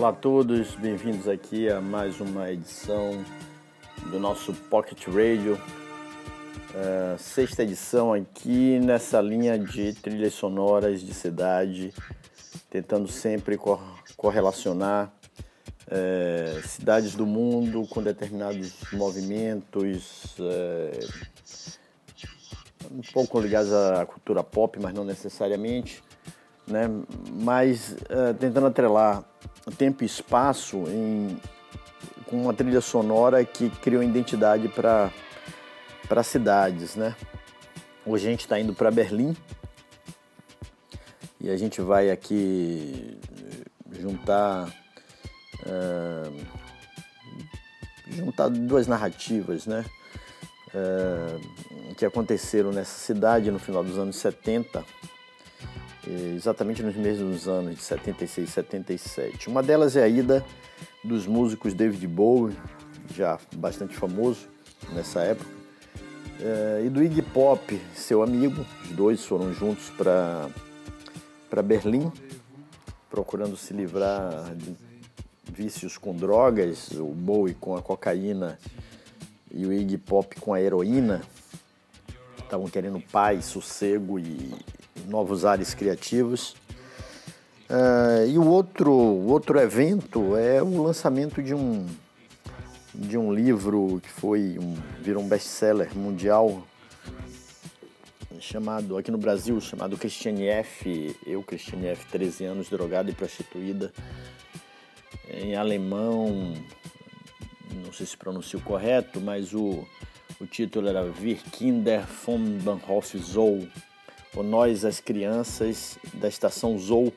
Olá a todos, bem-vindos aqui a mais uma edição do nosso Pocket Radio, uh, sexta edição aqui nessa linha de trilhas sonoras de cidade, tentando sempre correlacionar uh, cidades do mundo com determinados movimentos, uh, um pouco ligados à cultura pop, mas não necessariamente, né? mas tentando atrelar tempo e espaço em, com uma trilha sonora que criou identidade para cidades, né? Hoje a gente está indo para Berlim e a gente vai aqui juntar uh, juntar duas narrativas, né? Uh, que aconteceram nessa cidade no final dos anos 70 exatamente nos mesmos anos de 76 e 77. Uma delas é a ida dos músicos David Bowie, já bastante famoso nessa época, eh, e do Iggy Pop, seu amigo. Os dois foram juntos para Berlim, procurando se livrar de vícios com drogas, o Bowie com a cocaína e o Iggy Pop com a heroína. Estavam querendo paz, sossego e, novos ares criativos. Uh, e o outro, outro evento é o lançamento de um, de um livro que foi um, virou um best-seller mundial chamado aqui no Brasil chamado Christiane F. Eu Christiane F. 13 anos drogada e prostituída em alemão não sei se pronuncio correto mas o, o título era Wir Kinder vom Bahnhof Zoo ou Nós as Crianças da estação Zou,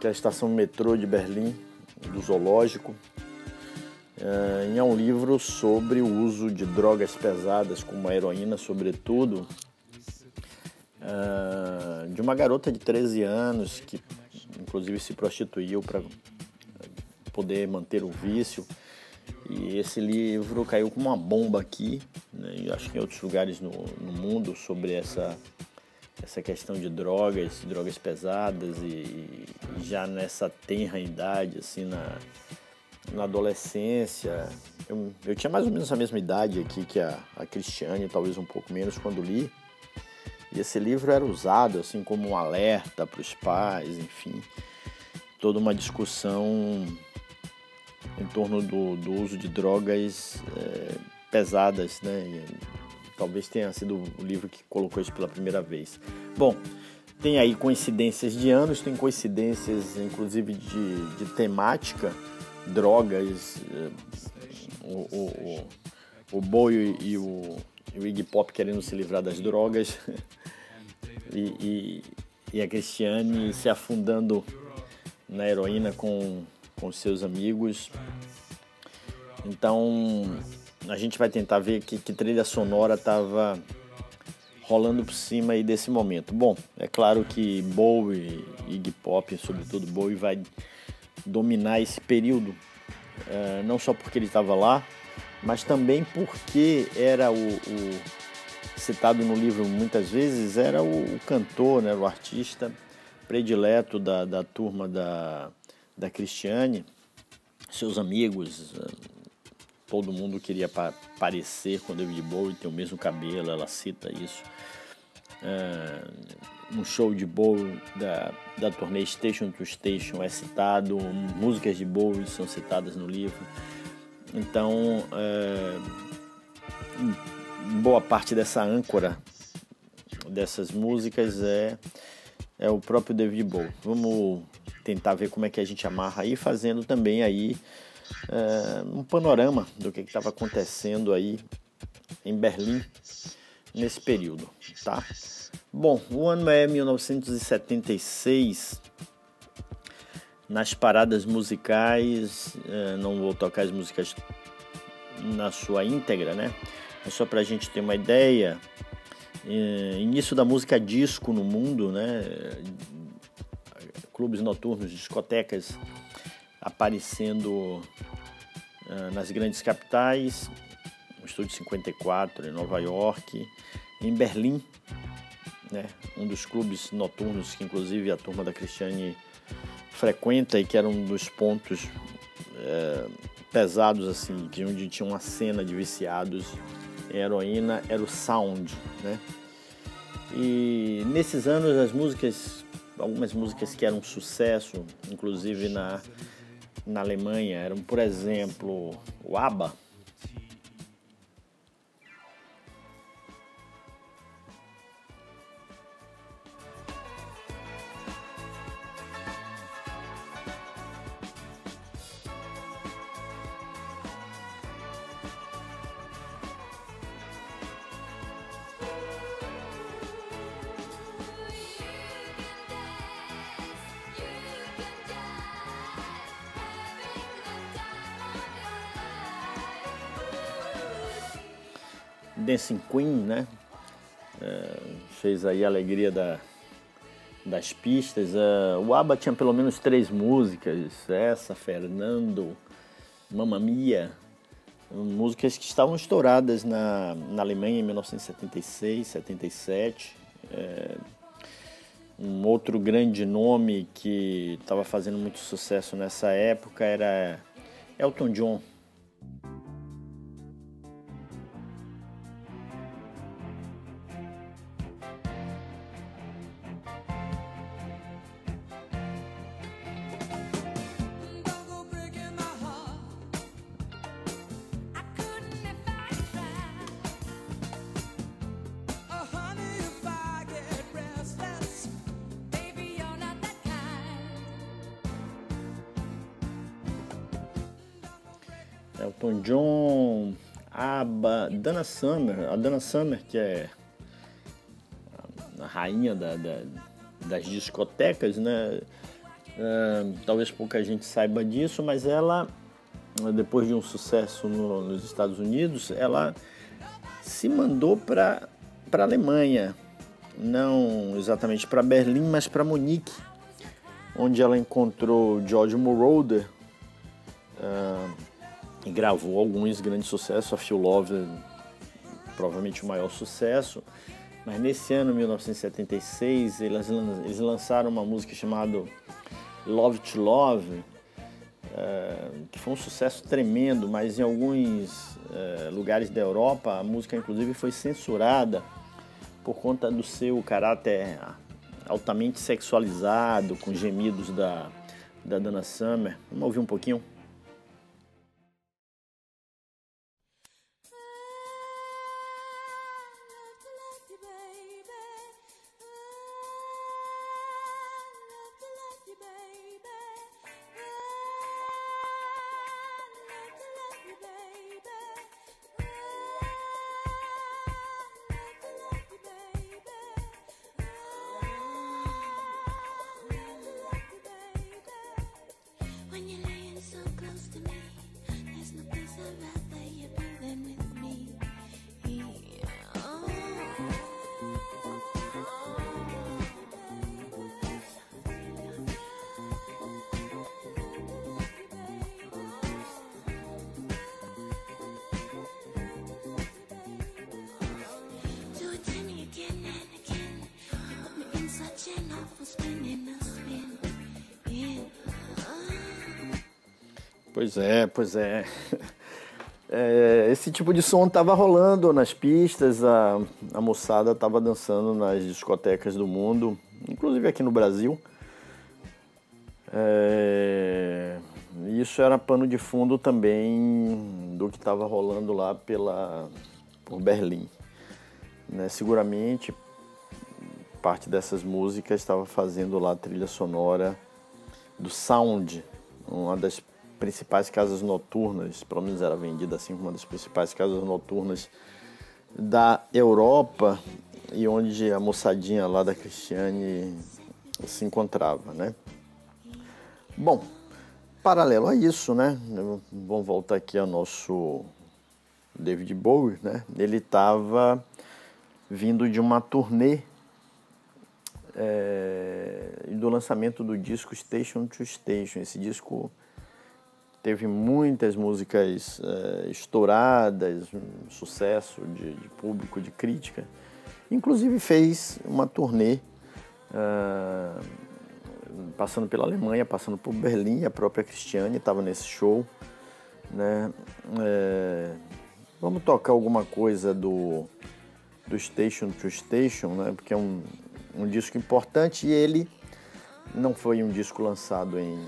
que é a estação metrô de Berlim, do zoológico. É, é um livro sobre o uso de drogas pesadas, como a heroína, sobretudo, é, de uma garota de 13 anos que, inclusive, se prostituiu para poder manter o vício. E esse livro caiu como uma bomba aqui, né, e acho que em outros lugares no, no mundo, sobre essa essa questão de drogas, drogas pesadas e, e já nessa tenra idade, assim, na, na adolescência. Eu, eu tinha mais ou menos a mesma idade aqui que a, a Cristiane, talvez um pouco menos quando li. E esse livro era usado assim como um alerta para os pais, enfim, toda uma discussão em torno do, do uso de drogas é, pesadas, né? Talvez tenha sido o livro que colocou isso pela primeira vez. Bom, tem aí coincidências de anos, tem coincidências inclusive de, de temática, drogas, eh, o, o, o, o Bowie e o, e o Iggy Pop querendo se livrar das drogas e, e, e a Cristiane se afundando na heroína com, com seus amigos. Então, a gente vai tentar ver que, que trilha sonora estava rolando por cima aí desse momento. Bom, é claro que Bowie, Iggy Pop, sobretudo Bowie, vai dominar esse período, uh, não só porque ele estava lá, mas também porque era o, o, citado no livro muitas vezes, era o, o cantor, né, o artista predileto da, da turma da, da Cristiane, seus amigos, todo mundo queria pa parecer com David Bowie, ter o mesmo cabelo, ela cita isso. Uh, um show de Bowie da, da turnê Station to Station é citado, músicas de Bowie são citadas no livro. Então, uh, boa parte dessa âncora dessas músicas é, é o próprio David Bowie. Vamos tentar ver como é que a gente amarra aí, fazendo também aí é, um panorama do que estava acontecendo aí em Berlim nesse período, tá? Bom, o ano é 1976. Nas paradas musicais, é, não vou tocar as músicas na sua íntegra, né? É só para a gente ter uma ideia. É, início da música disco no mundo, né? Clubes noturnos, discotecas aparecendo uh, nas grandes capitais, o Estúdio 54 em Nova York, em Berlim, né, um dos clubes noturnos que inclusive a turma da Cristiane frequenta e que era um dos pontos é, pesados assim, de onde tinha uma cena de viciados em heroína, era o sound, né? E nesses anos as músicas, algumas músicas que eram sucesso, inclusive na, na Alemanha, eram, por exemplo, o ABBA, Dancing Queen, né? É, fez aí a alegria da, das pistas. É, o ABBA tinha pelo menos três músicas, essa, Fernando, Mamma Mia, músicas que estavam estouradas na, na Alemanha em 1976, 77. É, um outro grande nome que estava fazendo muito sucesso nessa época era Elton John. Elton John, ABBA, Dana Summer, a Dana Summer que é a rainha da, da, das discotecas, né? Uh, talvez pouca gente saiba disso, mas ela, depois de um sucesso no, nos Estados Unidos, ela se mandou para a Alemanha, não exatamente para Berlim, mas para Munique, onde ela encontrou George Moroder, uh, e gravou alguns grandes sucessos. A Feel Love, provavelmente o maior sucesso. Mas nesse ano, 1976, eles, lançaram uma música chamada Love to Love, é, que foi um sucesso tremendo, mas em alguns é, lugares da Europa a música inclusive foi censurada por conta do seu caráter altamente sexualizado, com gemidos da, da Dana Summer. Vamos ouvir um pouquinho? Pois é, pois é. é esse tipo de som estava rolando nas pistas, a, a moçada estava dançando nas discotecas do mundo, inclusive aqui no Brasil. É, isso era pano de fundo também do que estava rolando lá pela, por Berlim. Né? Seguramente parte dessas músicas estava fazendo lá a trilha sonora do Sound, uma das principais casas noturnas, pelo menos era vendida assim como uma das principais casas noturnas da Europa e onde a moçadinha lá da Cristiane se encontrava, né? Bom, paralelo a isso, né? Vamos voltar aqui ao nosso David Bowie, né? Ele estava vindo de uma turnê é, do lançamento do disco Station to Station. Esse disco teve muitas músicas uh, estouradas, um sucesso de, de, público, de crítica. Inclusive fez uma turnê uh, passando pela Alemanha, passando por Berlim, a própria Cristiane estava nesse show. Né? É, vamos tocar alguma coisa do, do Station to Station, né? porque é um, um disco importante e ele não foi um disco lançado em,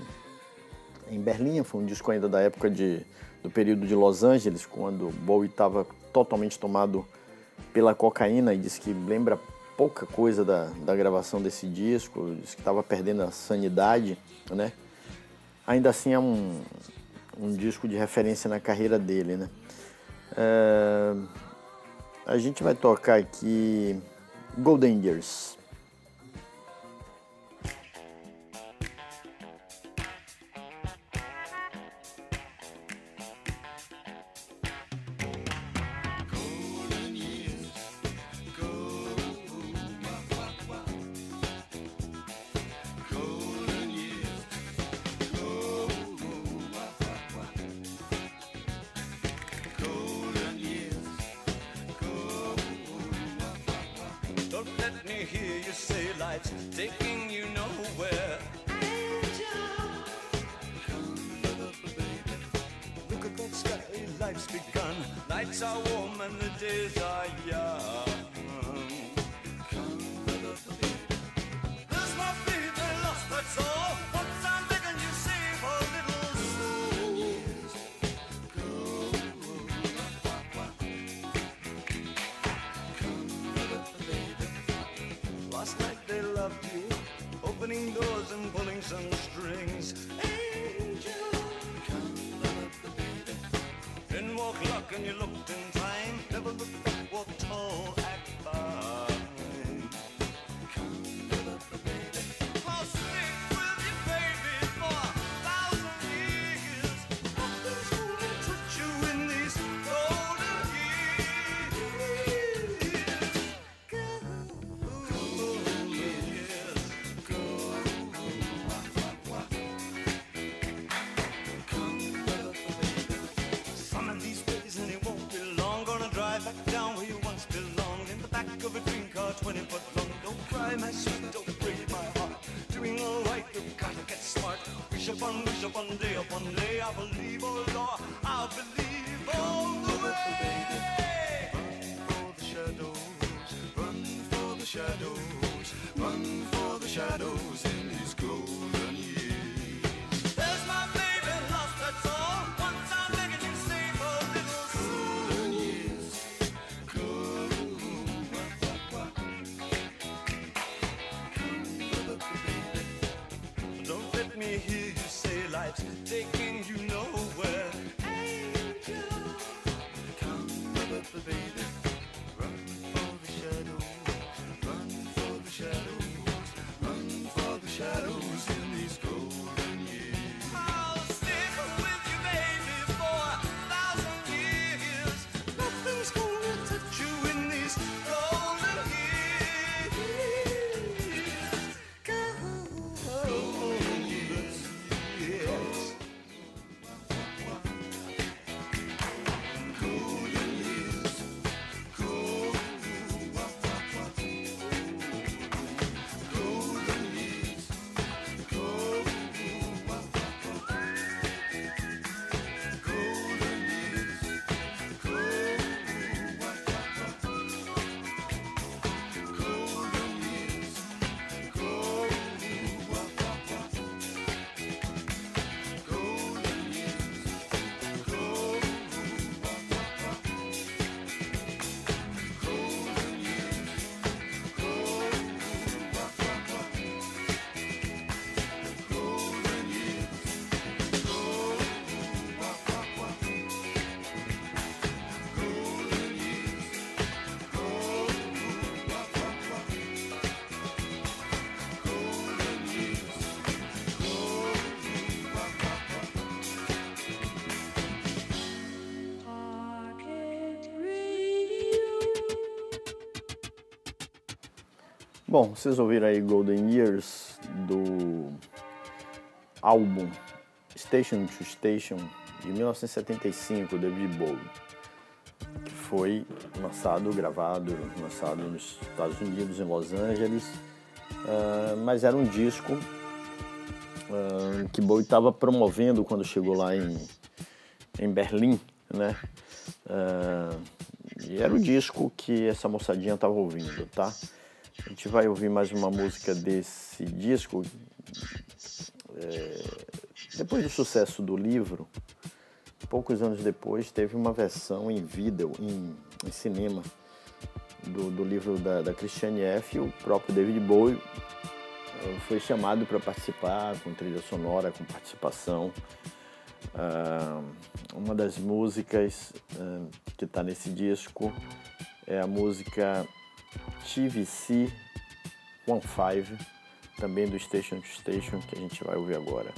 em Berlim, foi um disco ainda da época de, do período de Los Angeles, quando Bowie estava totalmente tomado pela cocaína e disse que lembra pouca coisa da, da gravação desse disco, disse que estava perdendo a sanidade, né? Ainda assim é um, um disco de referência na carreira dele, né? É, a gente vai tocar aqui Golden Years. long. Don't cry, my sweet. Bom, vocês ouviram aí Golden Years do álbum Station to Station de 1975, David Bowie, que foi lançado, gravado, lançado nos Estados Unidos, em Los Angeles, uh, mas era um disco uh, que Bowie estava promovendo quando chegou lá em, em Berlim, né? Uh, e era o disco que essa moçadinha estava ouvindo, tá? A gente vai ouvir mais uma música desse disco. É, depois do sucesso do livro, poucos anos depois, teve uma versão em vídeo, em, em cinema, do, do livro da, da Christiane F. O próprio David Bowie eh, foi chamado para participar com trilha sonora, com participação. Uh, uma das músicas uh, que está nesse disco é a música TVC 15, também do Station to Station, que a gente vai ouvir agora.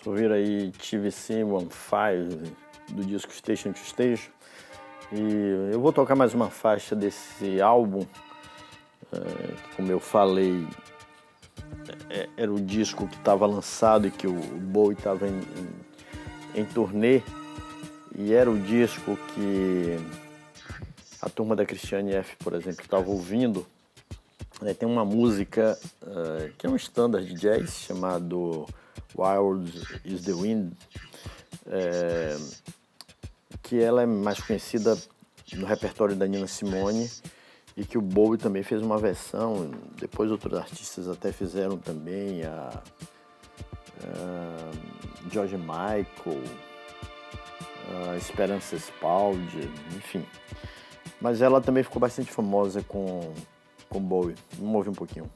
Vocês ouviram aí TVC 15 do disco Station to Station. E eu vou tocar mais uma faixa desse álbum, é, como eu falei, é, era o disco que estava lançado e que o Bowie estava em, em, em turnê. E era o disco que a turma da Christiane F, por exemplo, estava ouvindo. É, tem uma música uh, que é um standard de jazz chamado Wild is the Wind, é, que ela é mais conhecida no repertório da Nina Simone e que o Bowie também fez uma versão, depois outros artistas até fizeram também, a, a George Michael, a Esperança Spaldi, enfim. Mas ela também ficou bastante famosa com, com Bowie. Vamos ouvir um pouquinho.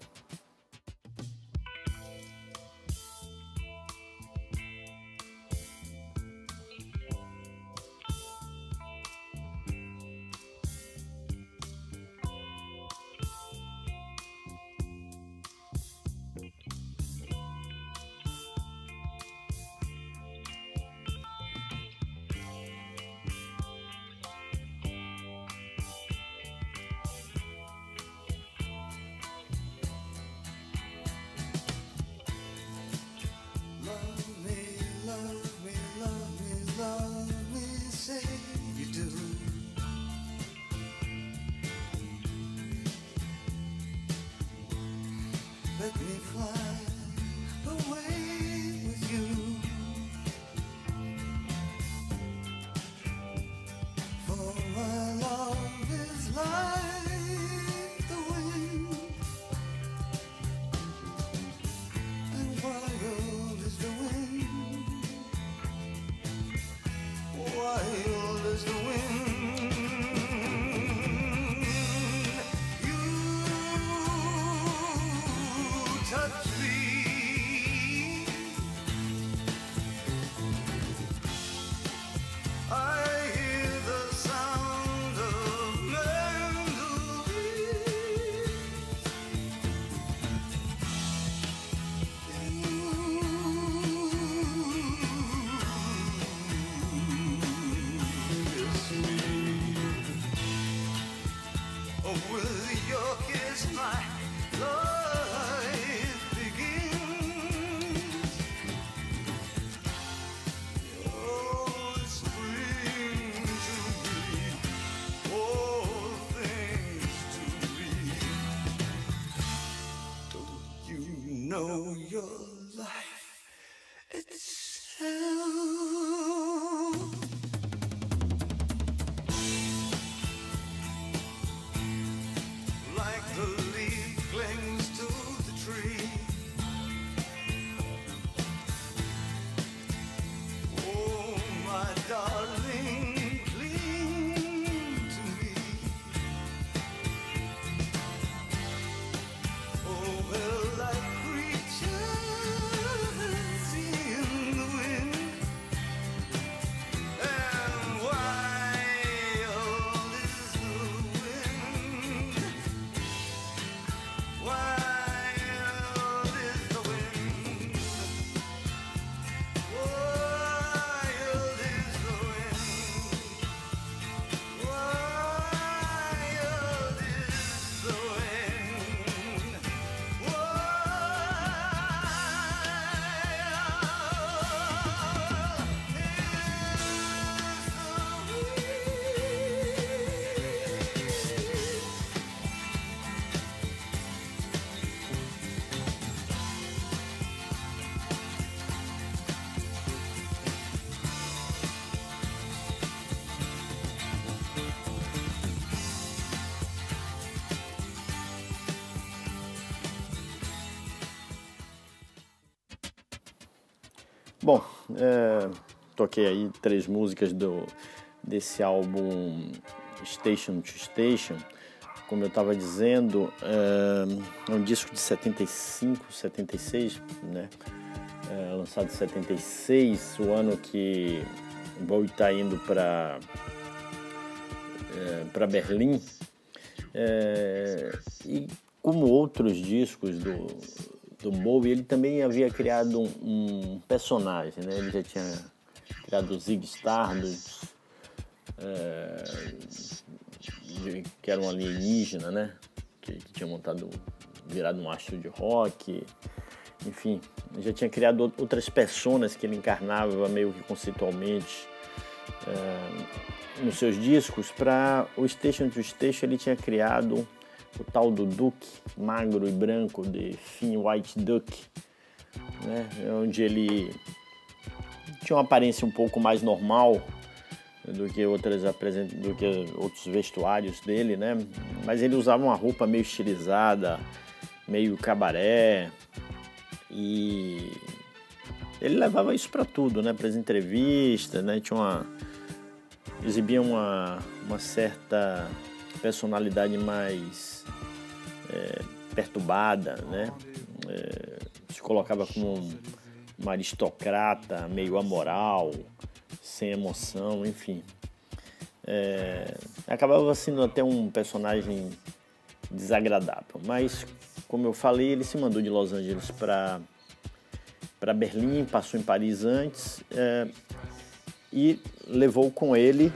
É, toquei aí três músicas do, desse álbum Station to Station. Como eu estava dizendo, é, é, um disco de 75, 76, né? É, lançado em 76, o ano que Bowie está indo para é, para Berlim. É, e como outros discos do, do Bowie, ele também havia criado um, um personagem, né? Ele já tinha criado o Zig Stardust, é, que era um alienígena, né? Que, que, tinha montado, virado um astro de rock, enfim, já tinha criado outras personas que ele encarnava meio que conceitualmente é, nos seus discos. Para o Station to Station ele tinha criado o tal do Duke, magro e branco, de Finn White Duck, né? onde ele tinha uma aparência um pouco mais normal, do que outras do que outros vestuários dele, né? Mas ele usava uma roupa meio estilizada, meio cabaré e ele levava isso para tudo, né? Para as entrevistas, né? Tinha uma exibia uma, uma certa personalidade mais é, perturbada, né? É, se colocava como um, um aristocrata meio amoral, sem emoção, enfim. É, acabava sendo até um personagem desagradável, mas como eu falei, ele se mandou de Los Angeles para para Berlim, passou em Paris antes é, e levou com ele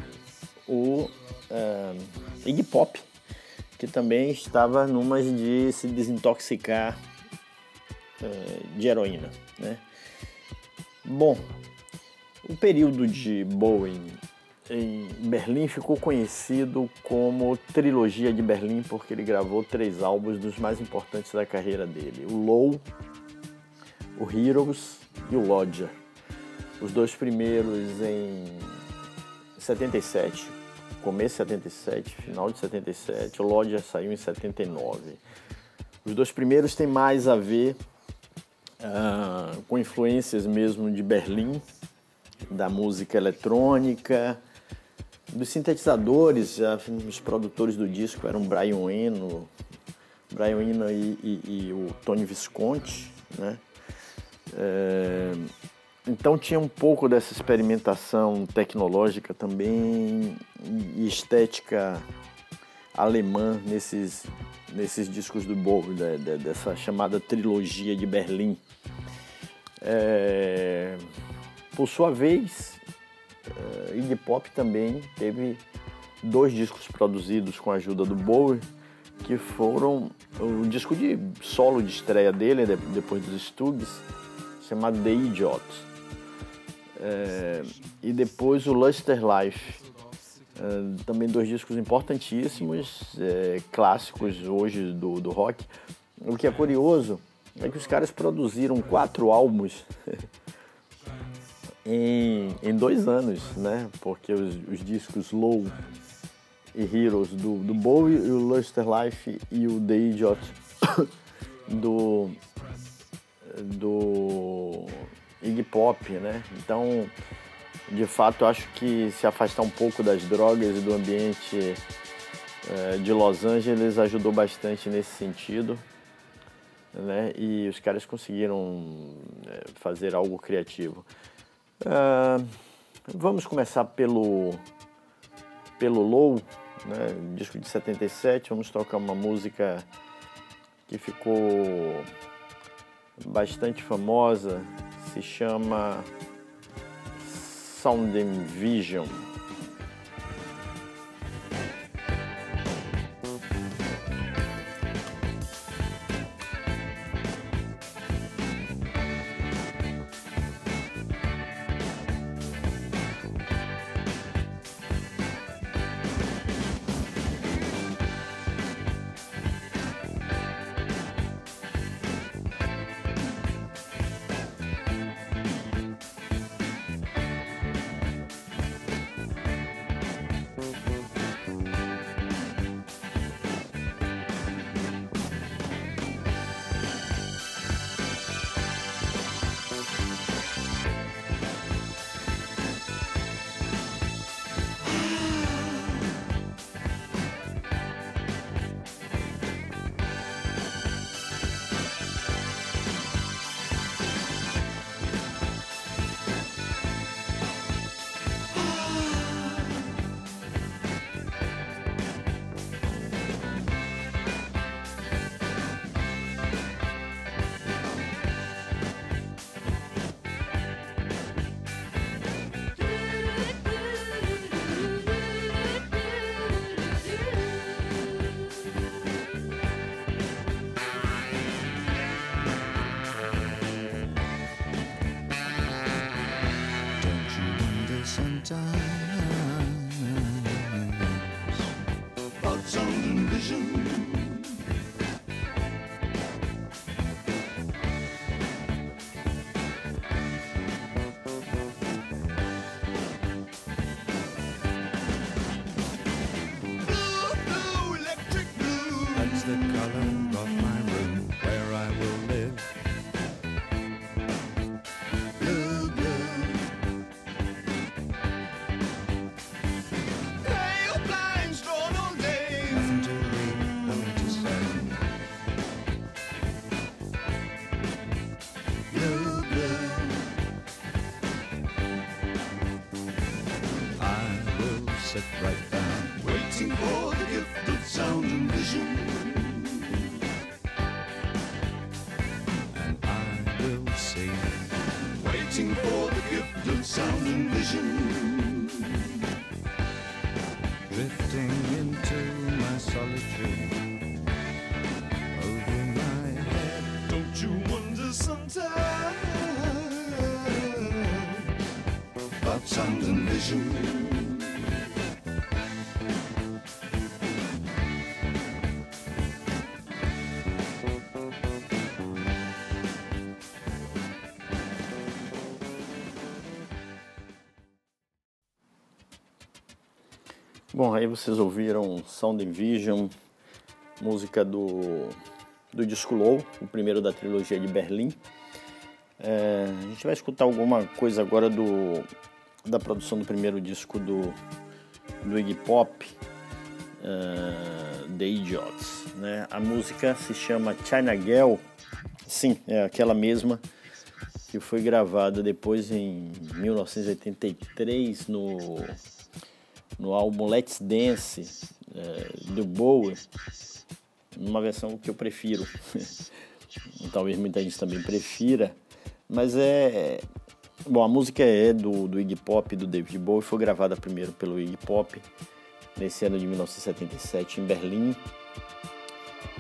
o é, Iggy Pop, que também estava numa de se desintoxicar é, de heroína, né? Bom, o período de Bowen em Berlim ficou conhecido como Trilogia de Berlim porque ele gravou três álbuns dos mais importantes da carreira dele: o Low, o Heroes e o Lodger. Os dois primeiros em 77, começo de 77, final de 77. O Lodger saiu em 79. Os dois primeiros têm mais a ver uh, com influências mesmo de Berlim da música eletrônica, dos sintetizadores, os produtores do disco eram Brian Eno, Brian Eno e, e, e o Tony Visconti, né? É, então tinha um pouco dessa experimentação tecnológica também e estética alemã nesses, nesses discos do Bowie, dessa chamada trilogia de Berlim. É, por sua vez, uh, Iggy Pop também teve dois discos produzidos com a ajuda do Bowie, que foram o disco de solo de estreia dele, depois dos Stugs, chamado The Idiot. É, e depois o Luster Life. É, também dois discos importantíssimos, é, clássicos hoje do, do rock. O que é curioso é que os caras produziram quatro álbuns em, em dois anos, né? Porque os, os discos Low e Heroes do, do Bowie, e o Luster Life e o The Idiot do, do Iggy Pop, né? Então, de fato, acho que se afastar um pouco das drogas e do ambiente é, de Los Angeles ajudou bastante nesse sentido. Né? E os caras conseguiram é, fazer algo criativo. Uh, vamos começar pelo, pelo Low, né, disco de 77. Vamos tocar uma música que ficou bastante famosa, se chama Sound Vision. good and vision. Drifting into my solitude. Over my head, don't you wonder sometimes about sound and vision? Bom, aí vocês ouviram Sound Vision, música do, do disco Low, o primeiro da trilogia de Berlim. É, a gente vai escutar alguma coisa agora do, da produção do primeiro disco do, do Iggy Pop, uh, The Idiots. Né? A música se chama China Girl, sim, é aquela mesma que foi gravada depois em 1983 no no álbum Let's Dance é, do Bowie, numa versão que eu prefiro. Talvez muita gente também prefira, mas é. Bom, a música é do, do Iggy Pop, do David Bowie, foi gravada primeiro pelo Iggy Pop nesse ano de 1977 em Berlim.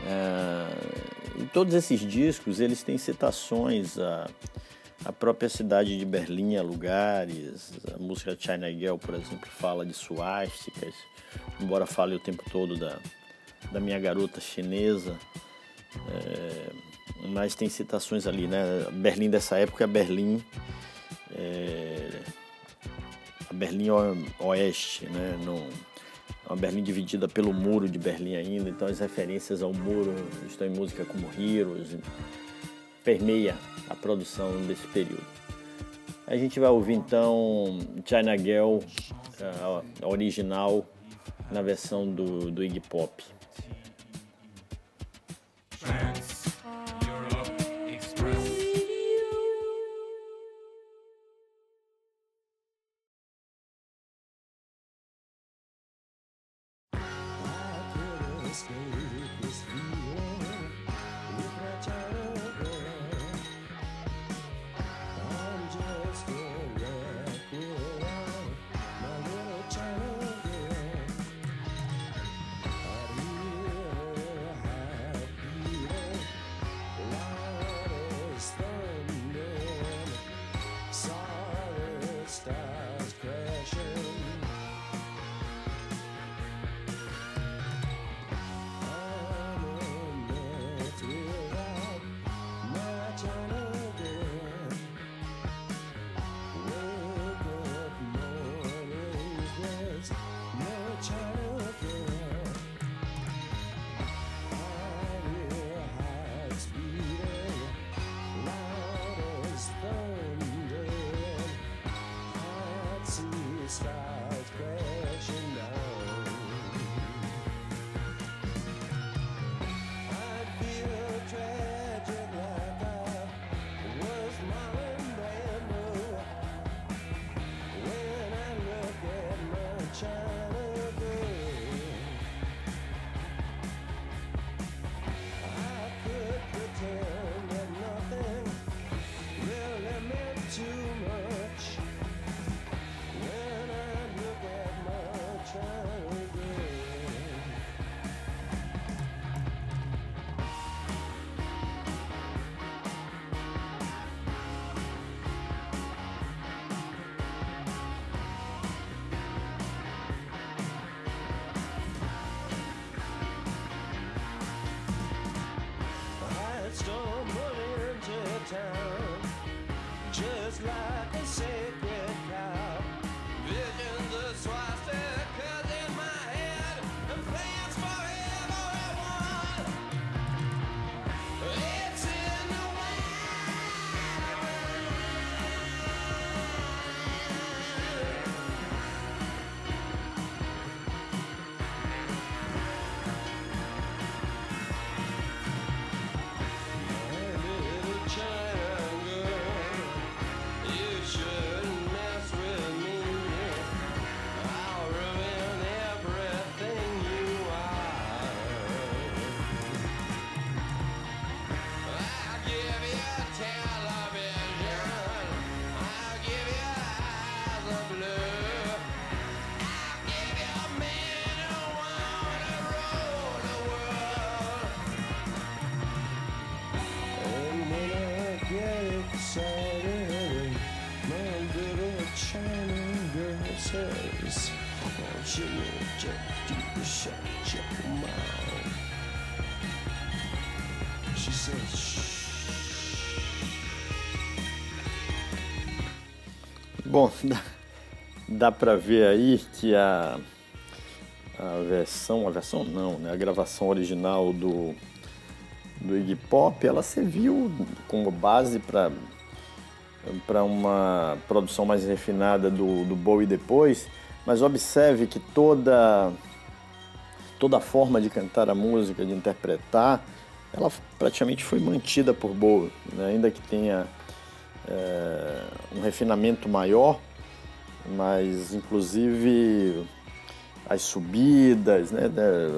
É, e todos esses discos eles têm citações a a própria cidade de Berlim a lugares. A música China Girl, por exemplo, fala de suásticas, embora fale o tempo todo da, da minha garota chinesa. É, mas tem citações ali, né? Berlim dessa época é Berlim. É, a Berlim Oeste, né? No, uma Berlim dividida pelo muro de Berlim ainda, então as referências ao muro estão em música como Heroes, permeia a produção desse período. A gente vai ouvir então China Girl, a original, na versão do, do Iggy Pop. time, just like they said. Bom, dá, dá para ver aí que a, a versão, a versão não, né, a gravação original do, do Iggy Pop, ela serviu como base para para uma produção mais refinada do, do Bowie depois, mas observe que toda toda a forma de cantar a música, de interpretar, ela praticamente foi mantida por Bowie, né? ainda que tenha é, um refinamento maior, mas inclusive as subidas, né,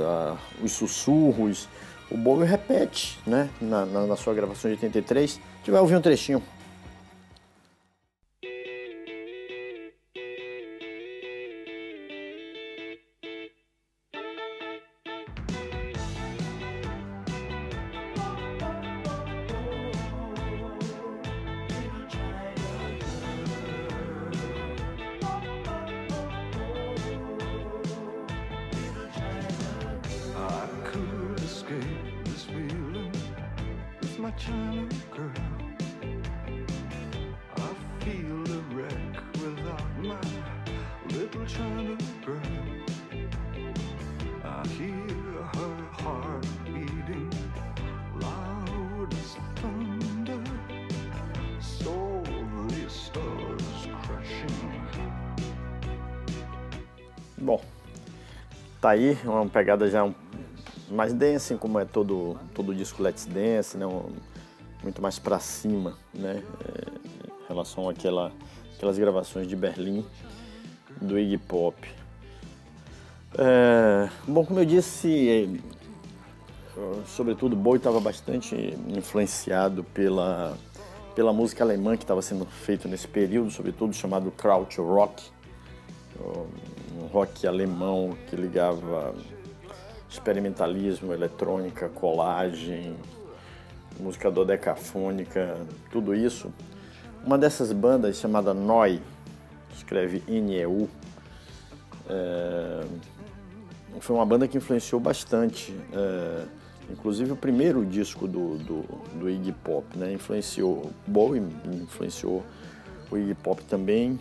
a, os sussurros, o Bowie repete né, na, na, na sua gravação de 83. A gente vai ouvir um trechinho. Tá aí uma pegada já mais densa, como é todo todo disco Let's Dance, né? Um, muito mais para cima, né? É, em relação àquela, aquelas gravações de Berlim do Iggy Pop. É, bom, como eu disse, sobretudo Bowie estava bastante influenciado pela pela música alemã que estava sendo feita nesse período, sobretudo chamado Krautrock, rock alemão que ligava experimentalismo, eletrônica, colagem, música dodecafônica, tudo isso. Uma dessas bandas chamada Noi, escreve N-E-U, é, foi uma banda que influenciou bastante, é, inclusive o primeiro disco do, do, do Iggy Pop, né? influenciou Bowie, influenciou o Iggy Pop também.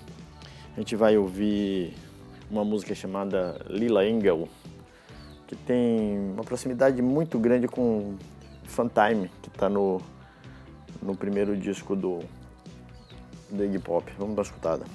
A gente vai ouvir uma música chamada Lila Engel, que tem uma proximidade muito grande com Funtime, que está no, no primeiro disco do, do Iggy Pop. Vamos dar uma escutada.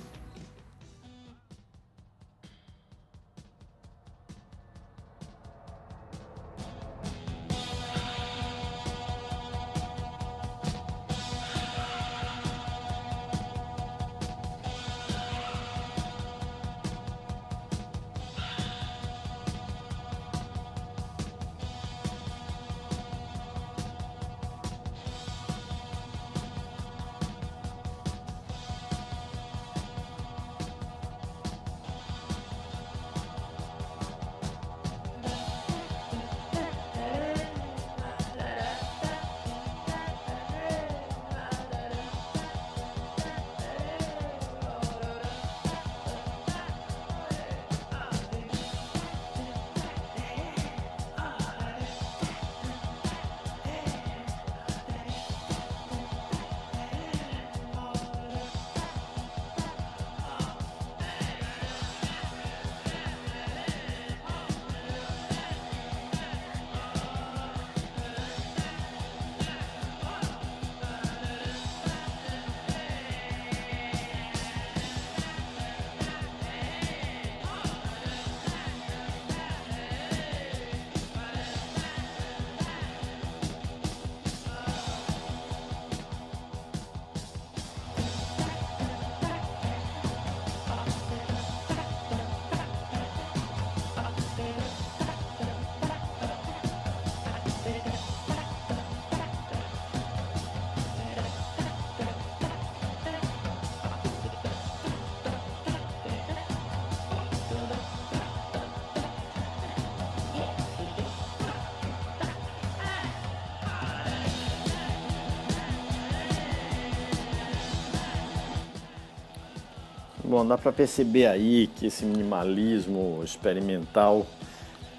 Bom, dá para perceber aí que esse minimalismo experimental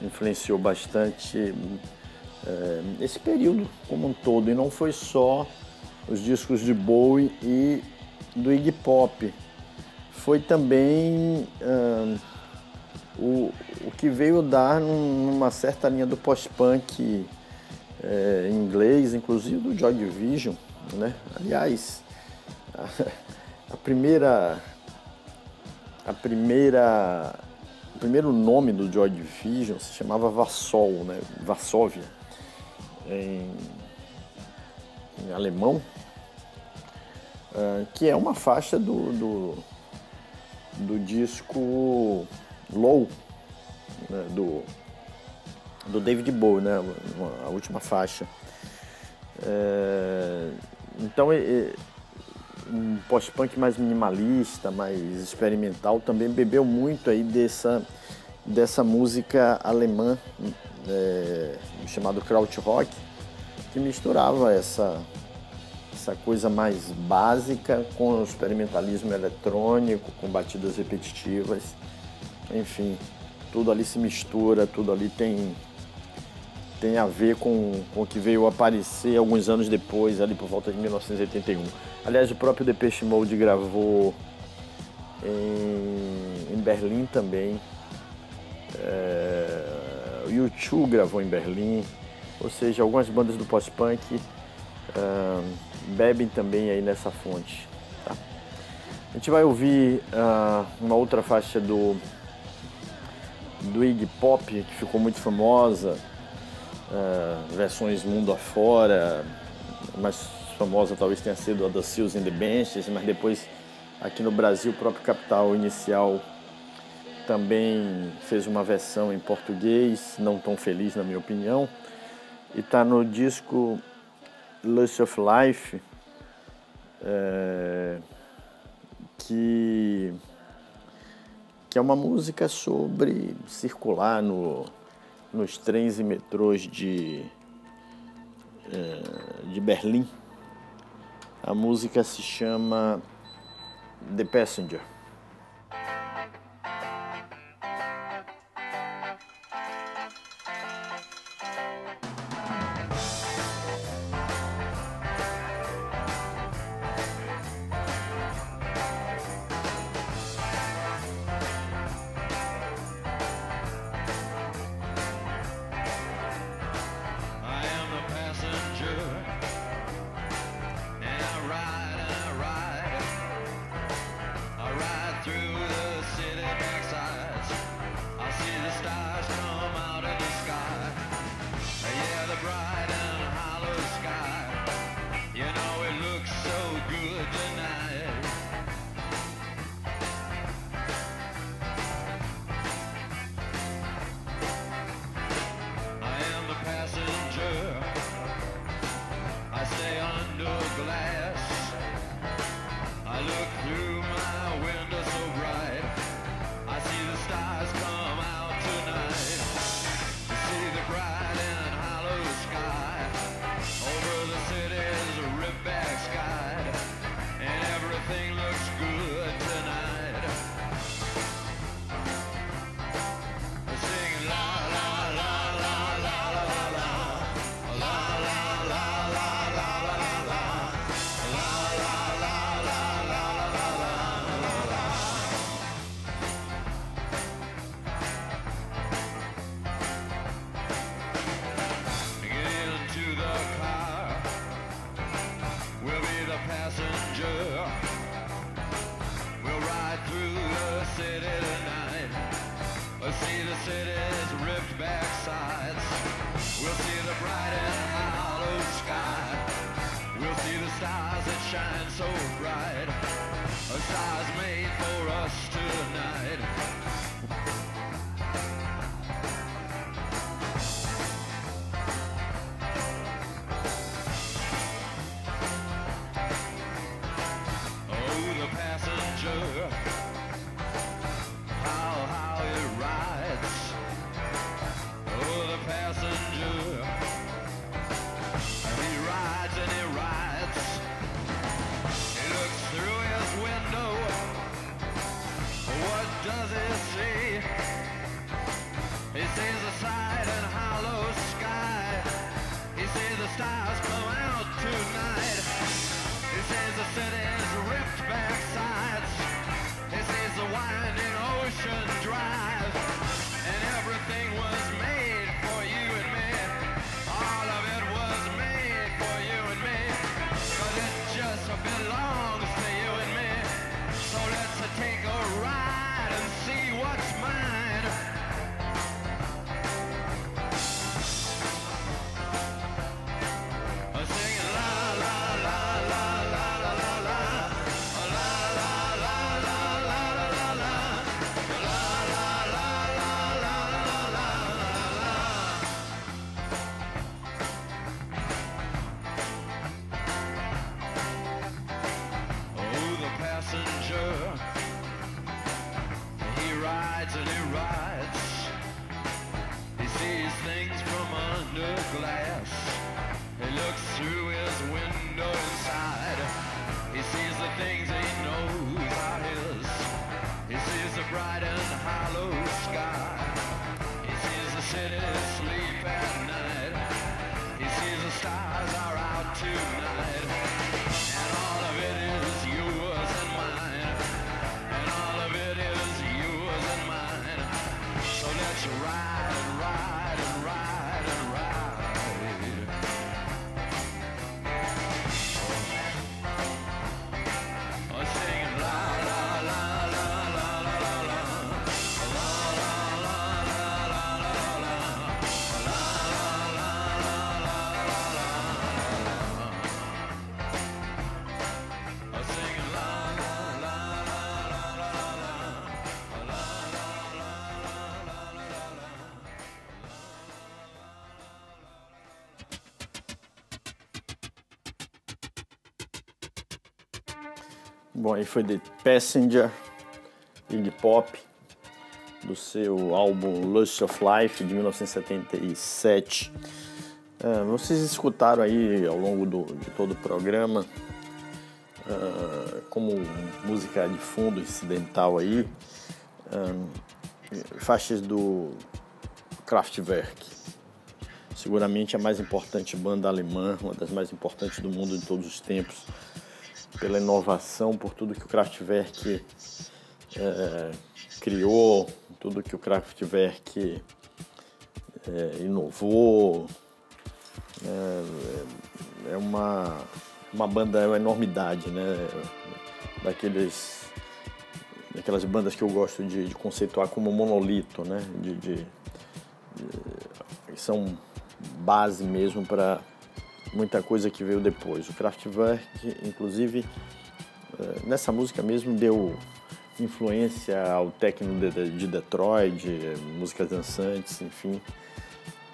influenciou bastante é, esse período como um todo. E não foi só os discos de Bowie e do Iggy Pop. Foi também uh, o, o que veio dar numa certa linha do pós-punk é, inglês, inclusive do Joy Division. Né? Aliás, a, a primeira. Primeira. O primeiro nome do Joy Division se chamava Vassol, né? Varsóvia, em, em alemão, uh, que é uma faixa do, do, do disco Low, né? do, do David Bowie, né? a última faixa. É, então, é, um pós-punk mais minimalista, mais experimental, também bebeu muito aí dessa, dessa música alemã é, chamado Krautrock, que misturava essa, essa coisa mais básica com o experimentalismo eletrônico, com batidas repetitivas, enfim, tudo ali se mistura, tudo ali tem tem a ver com, com o que veio aparecer alguns anos depois, ali por volta de 1981. Aliás, o próprio Depeche Mode gravou em, em Berlim também. É, o U2 gravou em Berlim. Ou seja, algumas bandas do pós-punk é, bebem também aí nessa fonte. Tá? A gente vai ouvir uh, uma outra faixa do, do Iggy Pop, que ficou muito famosa, uh, versões mundo afora, mais famosa talvez tenha sido a da Seals and the Benches, mas depois aqui no Brasil o próprio Capital Inicial também fez uma versão em português, não tão feliz na minha opinião, e está no disco Lust of Life, é, que, que é uma música sobre circular no, nos trens e metrôs de, é, de Berlim. A música se chama The Passenger. stars that shine so bright, stars made for us tonight. stars blow out tonight. This is the city's ripped back sides. This is the winding ocean drive. And everything was brighter aí foi The Passenger, Iggy Pop, do seu álbum Lust of Life, de 1977. Uh, vocês escutaram aí ao longo do, de todo o programa, uh, como música de fundo incidental aí, uh, faixas do Kraftwerk. Seguramente a mais importante banda alemã, uma das mais importantes do mundo de todos os tempos pela inovação, por tudo que o Kraftwerk é, criou, tudo que o Kraftwerk é, inovou. É, é, uma, uma banda, é uma enormidade, né? Daqueles, daquelas bandas que eu gosto de, de conceituar como monolito, né? De, de, de são base mesmo para muita coisa que veio depois. O Kraftwerk, inclusive, eh, nessa música mesmo deu influência ao techno de Detroit, músicas dançantes, enfim.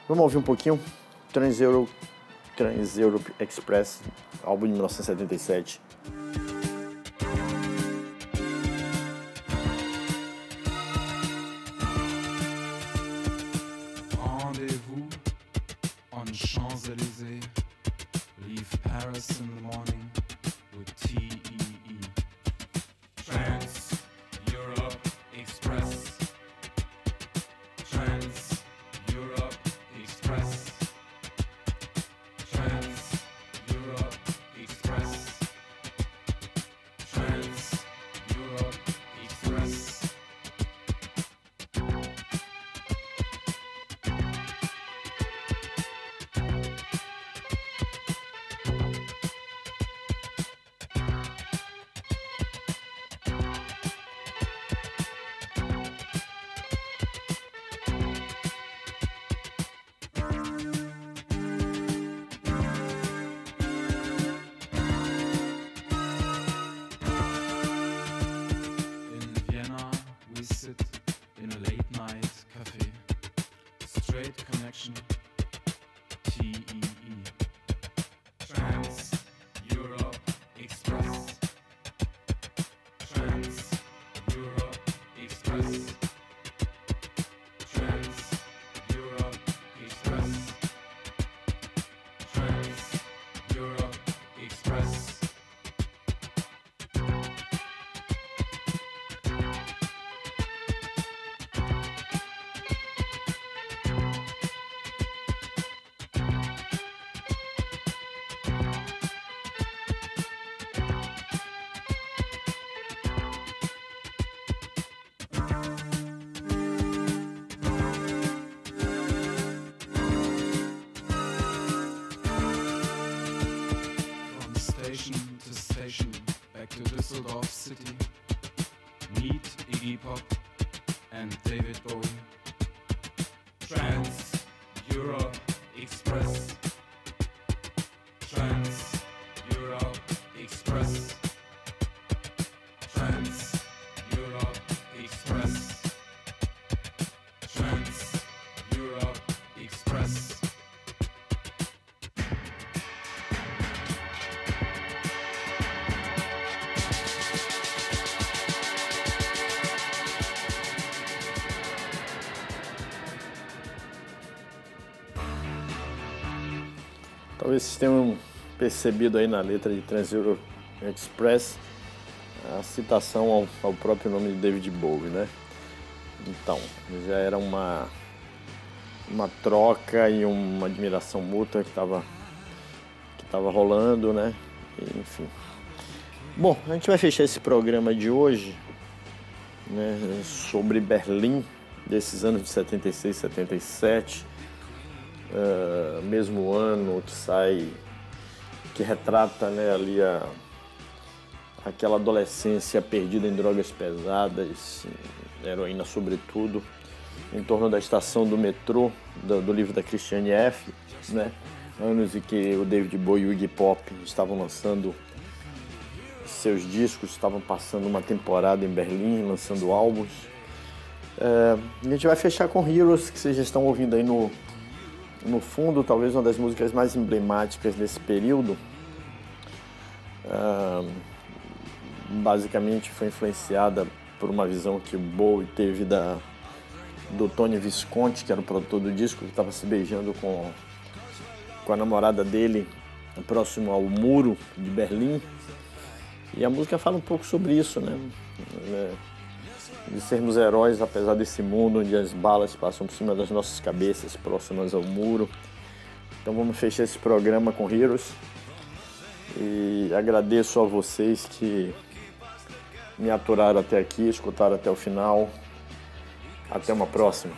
Vamos ouvir um pouquinho? Trans Europe, Trans Europe Express, álbum de 1977. Talvez vocês tenham percebido aí na letra de Trans-Euro Express a citação ao, ao, próprio nome de David Bowie, né? Então, já era uma, uma troca e uma admiração mútua que estava que tava rolando, né? E, enfim. Bom, a gente vai fechar esse programa de hoje né, sobre Berlim, desses anos de 76, 77, uh, mesmo ano que sai, que retrata né, ali a, aquela adolescência perdida em drogas pesadas, heroína sobretudo, em torno da estação do metrô, do, do livro da Christiane F., né? anos em que o David Bowie e o Iggy Pop estavam lançando seus discos, estavam passando uma temporada em Berlim, lançando álbuns. É, a gente vai fechar com Heroes, que vocês já estão ouvindo aí no, no fundo, talvez uma das músicas mais emblemáticas desse período. É, basicamente foi influenciada por uma visão que Bowie teve da, do Tony Visconti, que era o produtor do disco, que estava se beijando com, com a namorada dele próximo ao muro de Berlim. E a música fala um pouco sobre isso, né? É, de sermos heróis apesar desse mundo onde as balas passam por cima das nossas cabeças, próximas ao muro. Então vamos fechar esse programa com Heroes. E agradeço a vocês que me aturaram até aqui, escutaram até o final. Até uma próxima.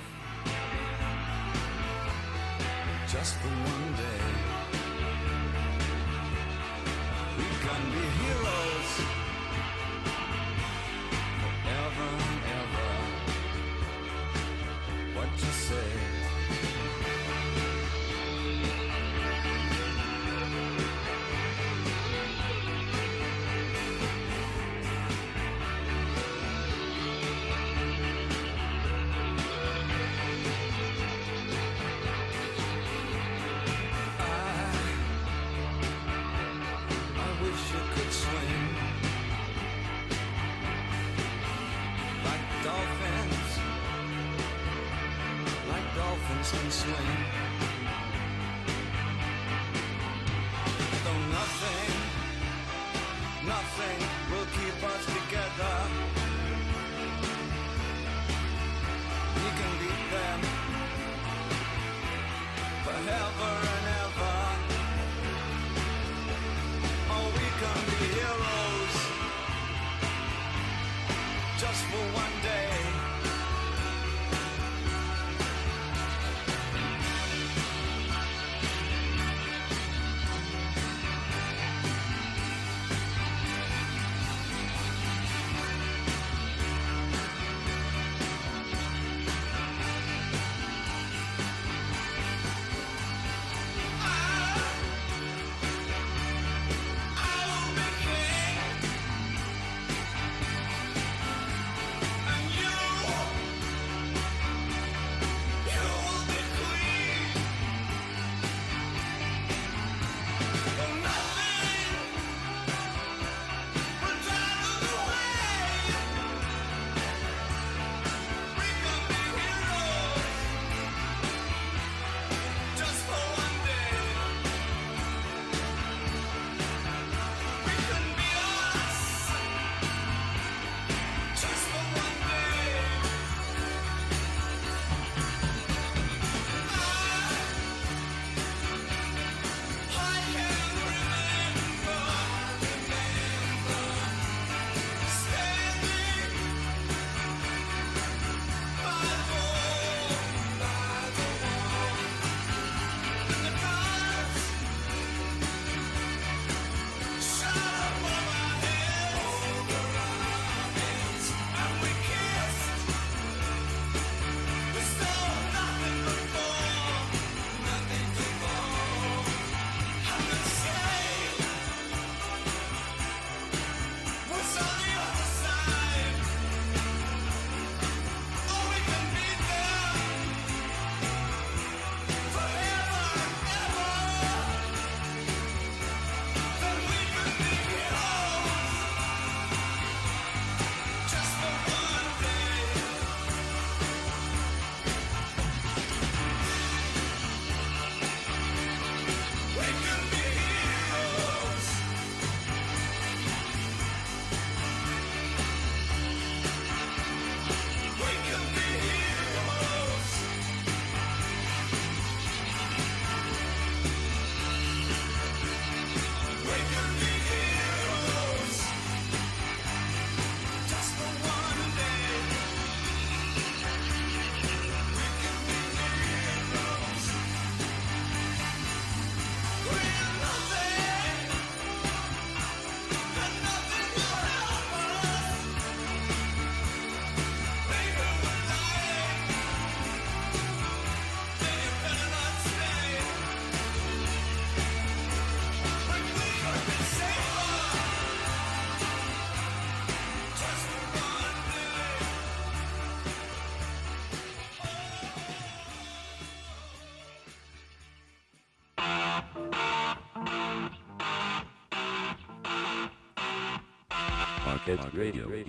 Radio.